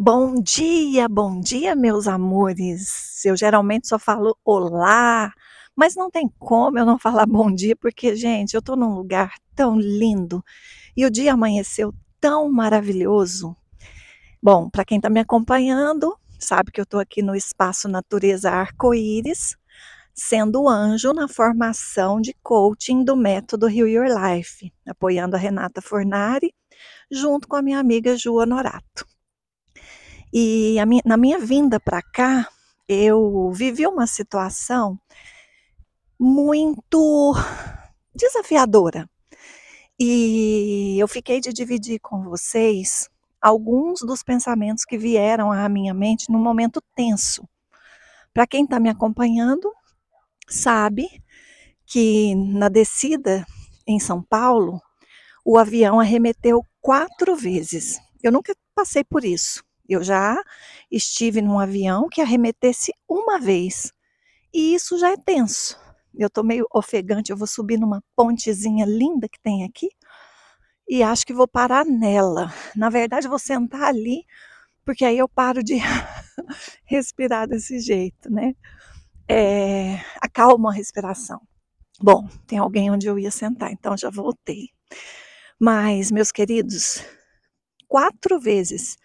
Bom dia, bom dia, meus amores. Eu geralmente só falo olá, mas não tem como eu não falar bom dia, porque, gente, eu tô num lugar tão lindo e o dia amanheceu tão maravilhoso. Bom, para quem está me acompanhando, sabe que eu estou aqui no espaço Natureza Arco-Íris, sendo anjo na formação de coaching do método Heal Your Life, apoiando a Renata Fornari, junto com a minha amiga Ju Honorato. E minha, na minha vinda para cá, eu vivi uma situação muito desafiadora. E eu fiquei de dividir com vocês alguns dos pensamentos que vieram à minha mente num momento tenso. Para quem está me acompanhando, sabe que na descida em São Paulo, o avião arremeteu quatro vezes. Eu nunca passei por isso. Eu já estive num avião que arremetesse uma vez. E isso já é tenso. Eu estou meio ofegante, eu vou subir numa pontezinha linda que tem aqui e acho que vou parar nela. Na verdade, vou sentar ali, porque aí eu paro de respirar desse jeito, né? É, acalma a respiração. Bom, tem alguém onde eu ia sentar, então já voltei. Mas, meus queridos, quatro vezes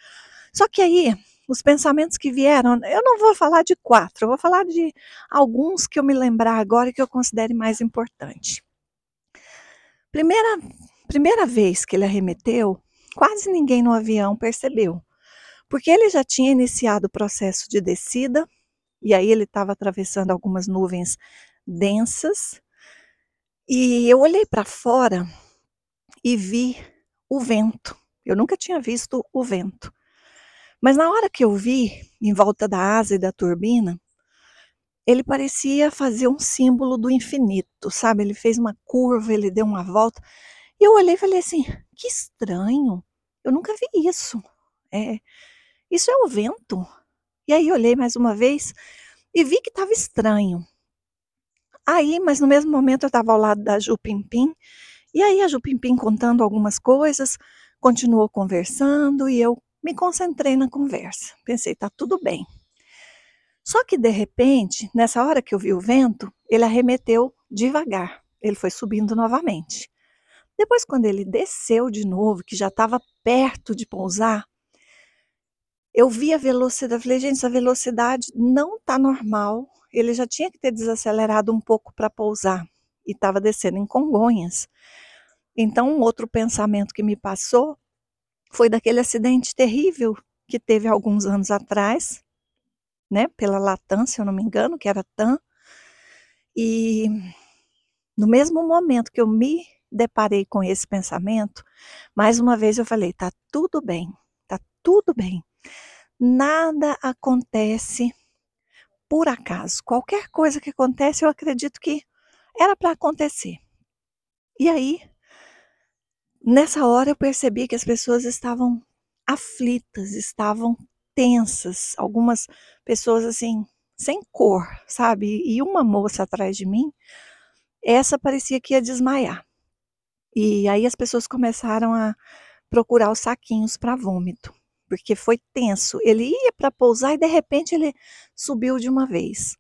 só que aí, os pensamentos que vieram, eu não vou falar de quatro, eu vou falar de alguns que eu me lembrar agora e que eu considere mais importante. Primeira, primeira vez que ele arremeteu, quase ninguém no avião percebeu, porque ele já tinha iniciado o processo de descida, e aí ele estava atravessando algumas nuvens densas, e eu olhei para fora e vi o vento. Eu nunca tinha visto o vento. Mas na hora que eu vi, em volta da asa e da turbina, ele parecia fazer um símbolo do infinito, sabe? Ele fez uma curva, ele deu uma volta. E eu olhei e falei assim: que estranho, eu nunca vi isso. É, isso é o vento. E aí olhei mais uma vez e vi que estava estranho. Aí, mas no mesmo momento eu estava ao lado da Ju Pimpim, e aí a Ju Pimpim contando algumas coisas, continuou conversando e eu me concentrei na conversa. Pensei, tá tudo bem. Só que de repente, nessa hora que eu vi o vento, ele arremeteu devagar. Ele foi subindo novamente. Depois, quando ele desceu de novo, que já estava perto de pousar, eu vi a velocidade. Falei, gente, essa velocidade não está normal. Ele já tinha que ter desacelerado um pouco para pousar e estava descendo em Congonhas. Então, um outro pensamento que me passou foi daquele acidente terrível que teve alguns anos atrás, né, pela Latam, se eu não me engano, que era TAM. E no mesmo momento que eu me deparei com esse pensamento, mais uma vez eu falei: tá tudo bem, tá tudo bem. Nada acontece por acaso. Qualquer coisa que acontece, eu acredito que era para acontecer. E aí, Nessa hora eu percebi que as pessoas estavam aflitas, estavam tensas, algumas pessoas assim, sem cor, sabe? E uma moça atrás de mim, essa parecia que ia desmaiar. E aí as pessoas começaram a procurar os saquinhos para vômito, porque foi tenso. Ele ia para pousar e de repente ele subiu de uma vez.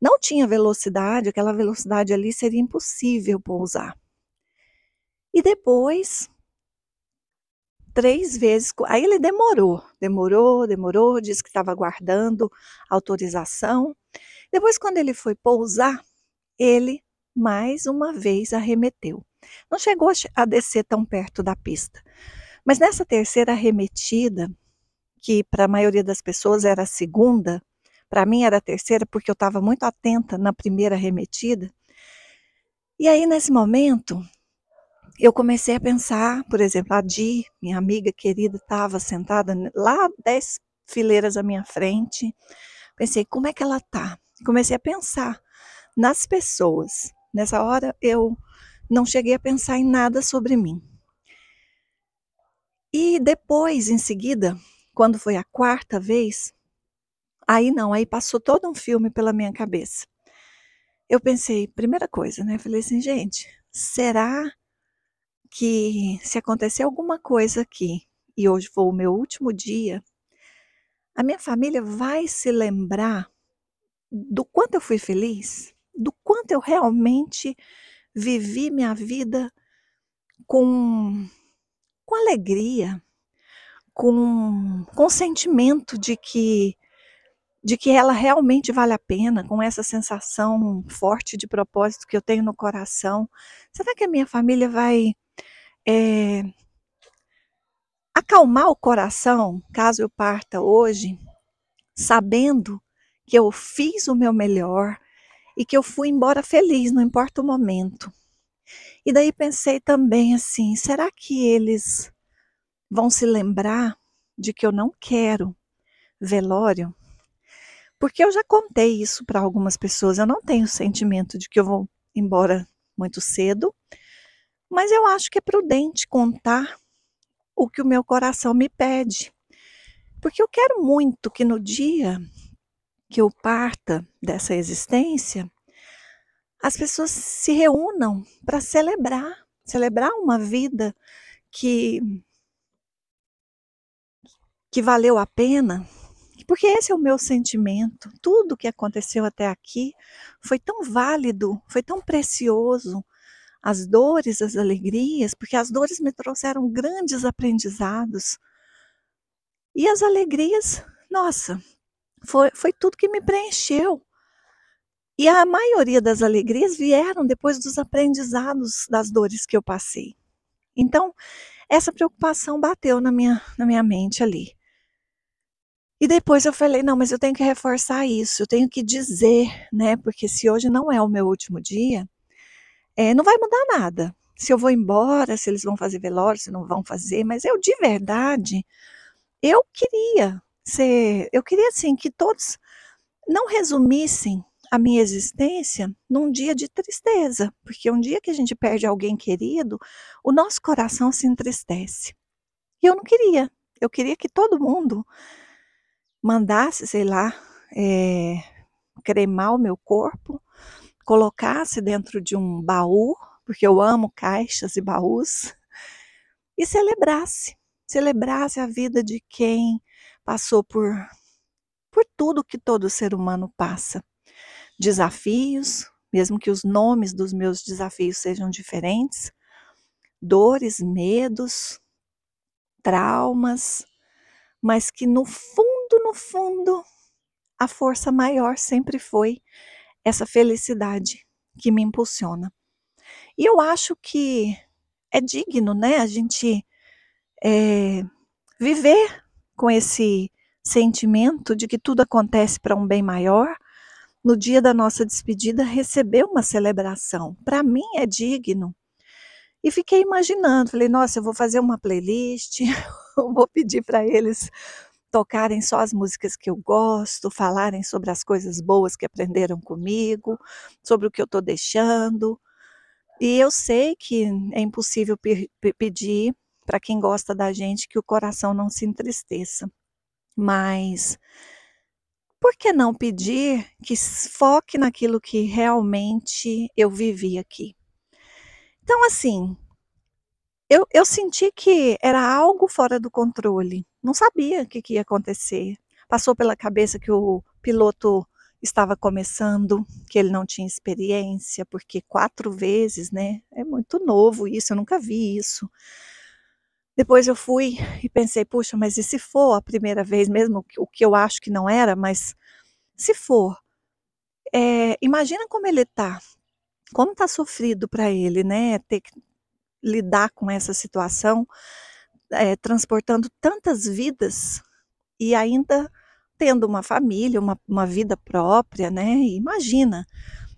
Não tinha velocidade, aquela velocidade ali seria impossível pousar. E depois, três vezes, aí ele demorou, demorou, demorou, disse que estava aguardando autorização. Depois, quando ele foi pousar, ele mais uma vez arremeteu. Não chegou a descer tão perto da pista. Mas nessa terceira arremetida, que para a maioria das pessoas era a segunda, para mim era a terceira, porque eu estava muito atenta na primeira arremetida. E aí, nesse momento, eu comecei a pensar, por exemplo, a Di, minha amiga querida, estava sentada lá dez fileiras à minha frente. Pensei, como é que ela tá? Comecei a pensar nas pessoas. Nessa hora eu não cheguei a pensar em nada sobre mim. E depois, em seguida, quando foi a quarta vez, aí não, aí passou todo um filme pela minha cabeça. Eu pensei, primeira coisa, né? Falei assim, gente, será que se acontecer alguma coisa aqui e hoje for o meu último dia, a minha família vai se lembrar do quanto eu fui feliz, do quanto eu realmente vivi minha vida com com alegria, com com sentimento de que de que ela realmente vale a pena, com essa sensação forte de propósito que eu tenho no coração. Será que a minha família vai, eh acalmar o coração, caso eu parta hoje, sabendo que eu fiz o meu melhor e que eu fui embora feliz, não importa o momento. E daí pensei também assim: será que eles vão se lembrar de que eu não quero velório? Porque eu já contei isso para algumas pessoas, eu não tenho sentimento de que eu vou embora muito cedo, mas eu acho que é prudente contar o que o meu coração me pede. Porque eu quero muito que no dia que eu parta dessa existência, as pessoas se reúnam para celebrar, celebrar uma vida que que valeu a pena, porque esse é o meu sentimento. Tudo que aconteceu até aqui foi tão válido, foi tão precioso. As dores, as alegrias, porque as dores me trouxeram grandes aprendizados. E as alegrias, nossa, foi, foi tudo que me preencheu. E a maioria das alegrias vieram depois dos aprendizados das dores que eu passei. Então, essa preocupação bateu na minha, na minha mente ali. E depois eu falei, não, mas eu tenho que reforçar isso, eu tenho que dizer, né? Porque se hoje não é o meu último dia, é, não vai mudar nada. Se eu vou embora, se eles vão fazer velório, se não vão fazer, mas eu de verdade, eu queria ser, eu queria assim que todos não resumissem a minha existência num dia de tristeza, porque um dia que a gente perde alguém querido, o nosso coração se entristece. E eu não queria. Eu queria que todo mundo mandasse, sei lá, é, cremar o meu corpo, colocasse dentro de um baú, porque eu amo caixas e baús, e celebrasse, celebrasse a vida de quem passou por por tudo que todo ser humano passa. Desafios, mesmo que os nomes dos meus desafios sejam diferentes, dores, medos, traumas, mas que no fundo, no fundo, a força maior sempre foi essa felicidade que me impulsiona. E eu acho que é digno, né, a gente é, viver com esse sentimento de que tudo acontece para um bem maior, no dia da nossa despedida, receber uma celebração. Para mim é digno. E fiquei imaginando, falei, nossa, eu vou fazer uma playlist, vou pedir para eles tocarem só as músicas que eu gosto, falarem sobre as coisas boas que aprenderam comigo, sobre o que eu estou deixando. E eu sei que é impossível pe pedir para quem gosta da gente que o coração não se entristeça. Mas por que não pedir que foque naquilo que realmente eu vivi aqui? Então, assim, eu, eu senti que era algo fora do controle. Não sabia o que, que ia acontecer. Passou pela cabeça que o piloto estava começando, que ele não tinha experiência, porque quatro vezes, né? É muito novo isso, eu nunca vi isso. Depois eu fui e pensei, puxa, mas e se for a primeira vez, mesmo o que eu acho que não era, mas se for, é, imagina como ele está, como está sofrido para ele, né? Ter lidar com essa situação, é, transportando tantas vidas e ainda tendo uma família, uma, uma vida própria, né? Imagina,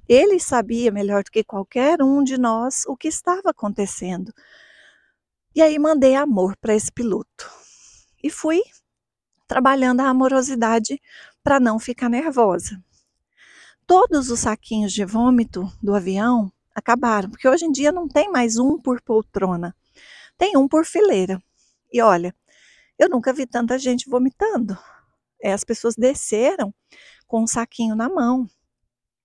ele sabia melhor do que qualquer um de nós o que estava acontecendo. E aí mandei amor para esse piloto. E fui trabalhando a amorosidade para não ficar nervosa. Todos os saquinhos de vômito do avião acabaram, porque hoje em dia não tem mais um por poltrona, tem um por fileira. E olha, eu nunca vi tanta gente vomitando. É, as pessoas desceram com um saquinho na mão.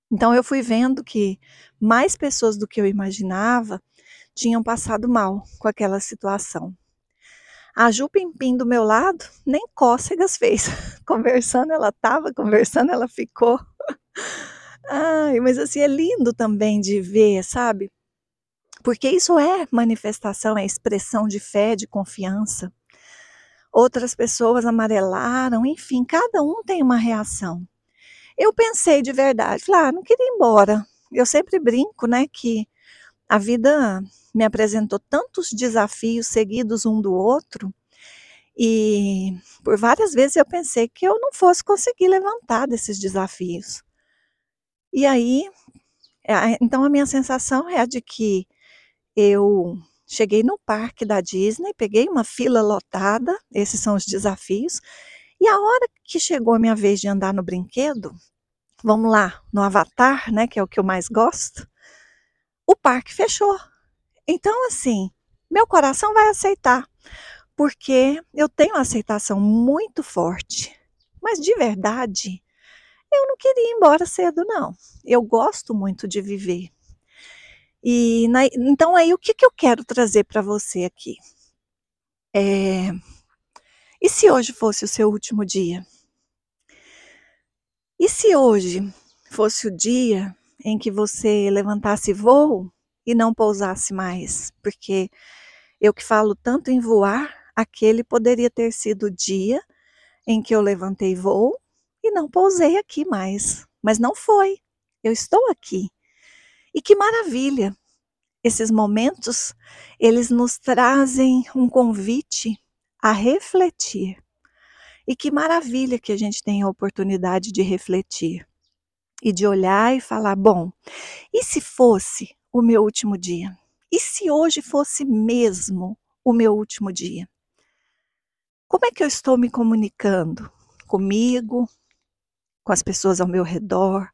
Então eu fui vendo que mais pessoas do que eu imaginava tinham passado mal com aquela situação. A Ju Pimpim do meu lado nem cócegas fez. Conversando ela estava, conversando ela ficou. Ai, mas assim, é lindo também de ver, sabe? Porque isso é manifestação, é expressão de fé, de confiança. Outras pessoas amarelaram, enfim, cada um tem uma reação. Eu pensei de verdade, falei, ah, não queria ir embora. Eu sempre brinco, né, que a vida me apresentou tantos desafios seguidos um do outro, e por várias vezes eu pensei que eu não fosse conseguir levantar desses desafios. E aí, então a minha sensação é a de que eu cheguei no parque da Disney, peguei uma fila lotada, esses são os desafios, e a hora que chegou a minha vez de andar no brinquedo, vamos lá, no Avatar, né, que é o que eu mais gosto, o parque fechou. Então, assim, meu coração vai aceitar, porque eu tenho uma aceitação muito forte. Mas de verdade, eu não queria ir embora cedo, não. Eu gosto muito de viver. E na, então aí o que, que eu quero trazer para você aqui? É, e se hoje fosse o seu último dia? E se hoje fosse o dia em que você levantasse voo e não pousasse mais? Porque eu que falo tanto em voar, aquele poderia ter sido o dia em que eu levantei voo e não pousei aqui mais. Mas não foi. Eu estou aqui. E que maravilha! Esses momentos, eles nos trazem um convite a refletir. E que maravilha que a gente tem a oportunidade de refletir e de olhar e falar: bom, e se fosse o meu último dia? E se hoje fosse mesmo o meu último dia? Como é que eu estou me comunicando comigo, com as pessoas ao meu redor?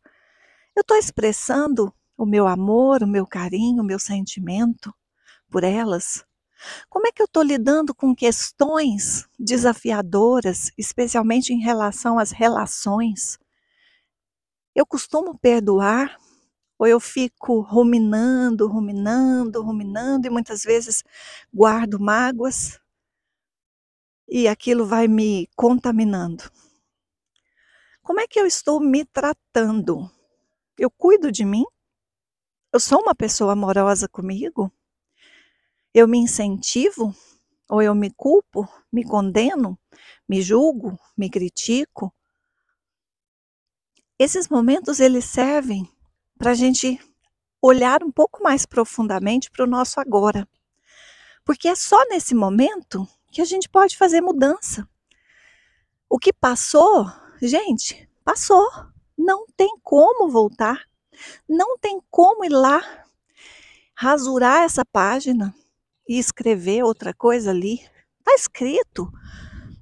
Eu estou expressando o meu amor, o meu carinho, o meu sentimento por elas? Como é que eu estou lidando com questões desafiadoras, especialmente em relação às relações? Eu costumo perdoar ou eu fico ruminando, ruminando, ruminando e muitas vezes guardo mágoas e aquilo vai me contaminando? Como é que eu estou me tratando? Eu cuido de mim? Eu sou uma pessoa amorosa comigo? Eu me incentivo? Ou eu me culpo, me condeno, me julgo, me critico? Esses momentos eles servem para a gente olhar um pouco mais profundamente para o nosso agora. Porque é só nesse momento que a gente pode fazer mudança. O que passou, gente, passou. Não tem como voltar. Não tem como ir lá, rasurar essa página e escrever outra coisa ali. Está escrito.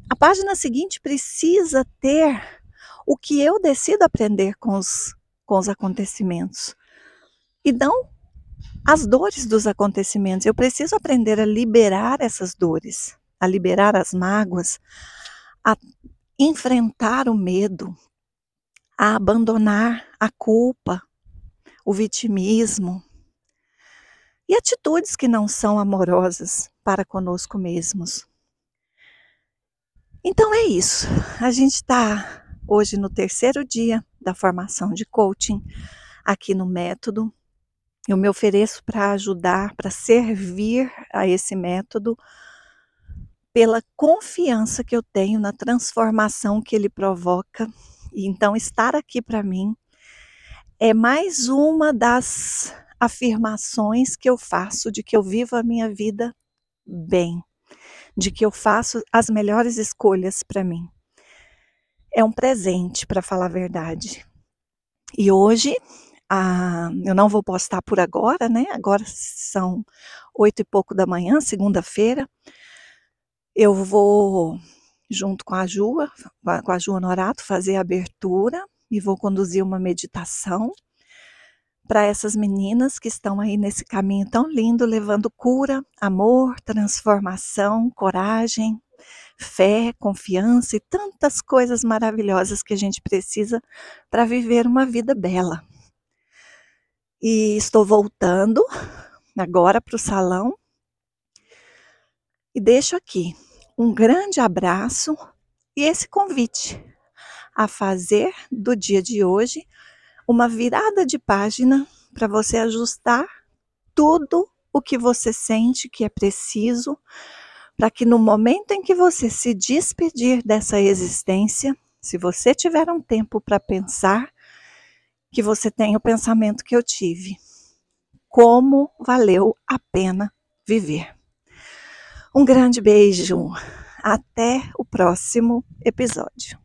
A página seguinte precisa ter o que eu decido aprender com os, com os acontecimentos. E não as dores dos acontecimentos. Eu preciso aprender a liberar essas dores, a liberar as mágoas, a enfrentar o medo, a abandonar a culpa, o vitimismo e atitudes que não são amorosas para conosco mesmos. Então é isso. A gente está hoje no terceiro dia da formação de coaching aqui no método. Eu me ofereço para ajudar, para servir a esse método pela confiança que eu tenho na transformação que ele provoca. E então estar aqui para mim é mais uma das afirmações que eu faço de que eu vivo a minha vida bem, de que eu faço as melhores escolhas para mim. É um presente, para falar a verdade. E hoje, ah, eu não vou postar por agora, né? Agora são oito e pouco da manhã, segunda-feira. Eu vou, junto com a Ju, com a Ju Honorato, fazer a abertura e vou conduzir uma meditação para essas meninas que estão aí nesse caminho tão lindo, levando cura, amor, transformação, coragem, fé, confiança e tantas coisas maravilhosas que a gente precisa para viver uma vida bela. E estou voltando agora para o salão e deixo aqui um grande abraço e esse convite a fazer do dia de hoje uma virada de página para você ajustar tudo o que você sente que é preciso para que no momento em que você se despedir dessa existência, se você tiver um tempo para pensar, que você tenha o pensamento que eu tive. Como valeu a pena viver. Um grande beijo. Até o próximo episódio.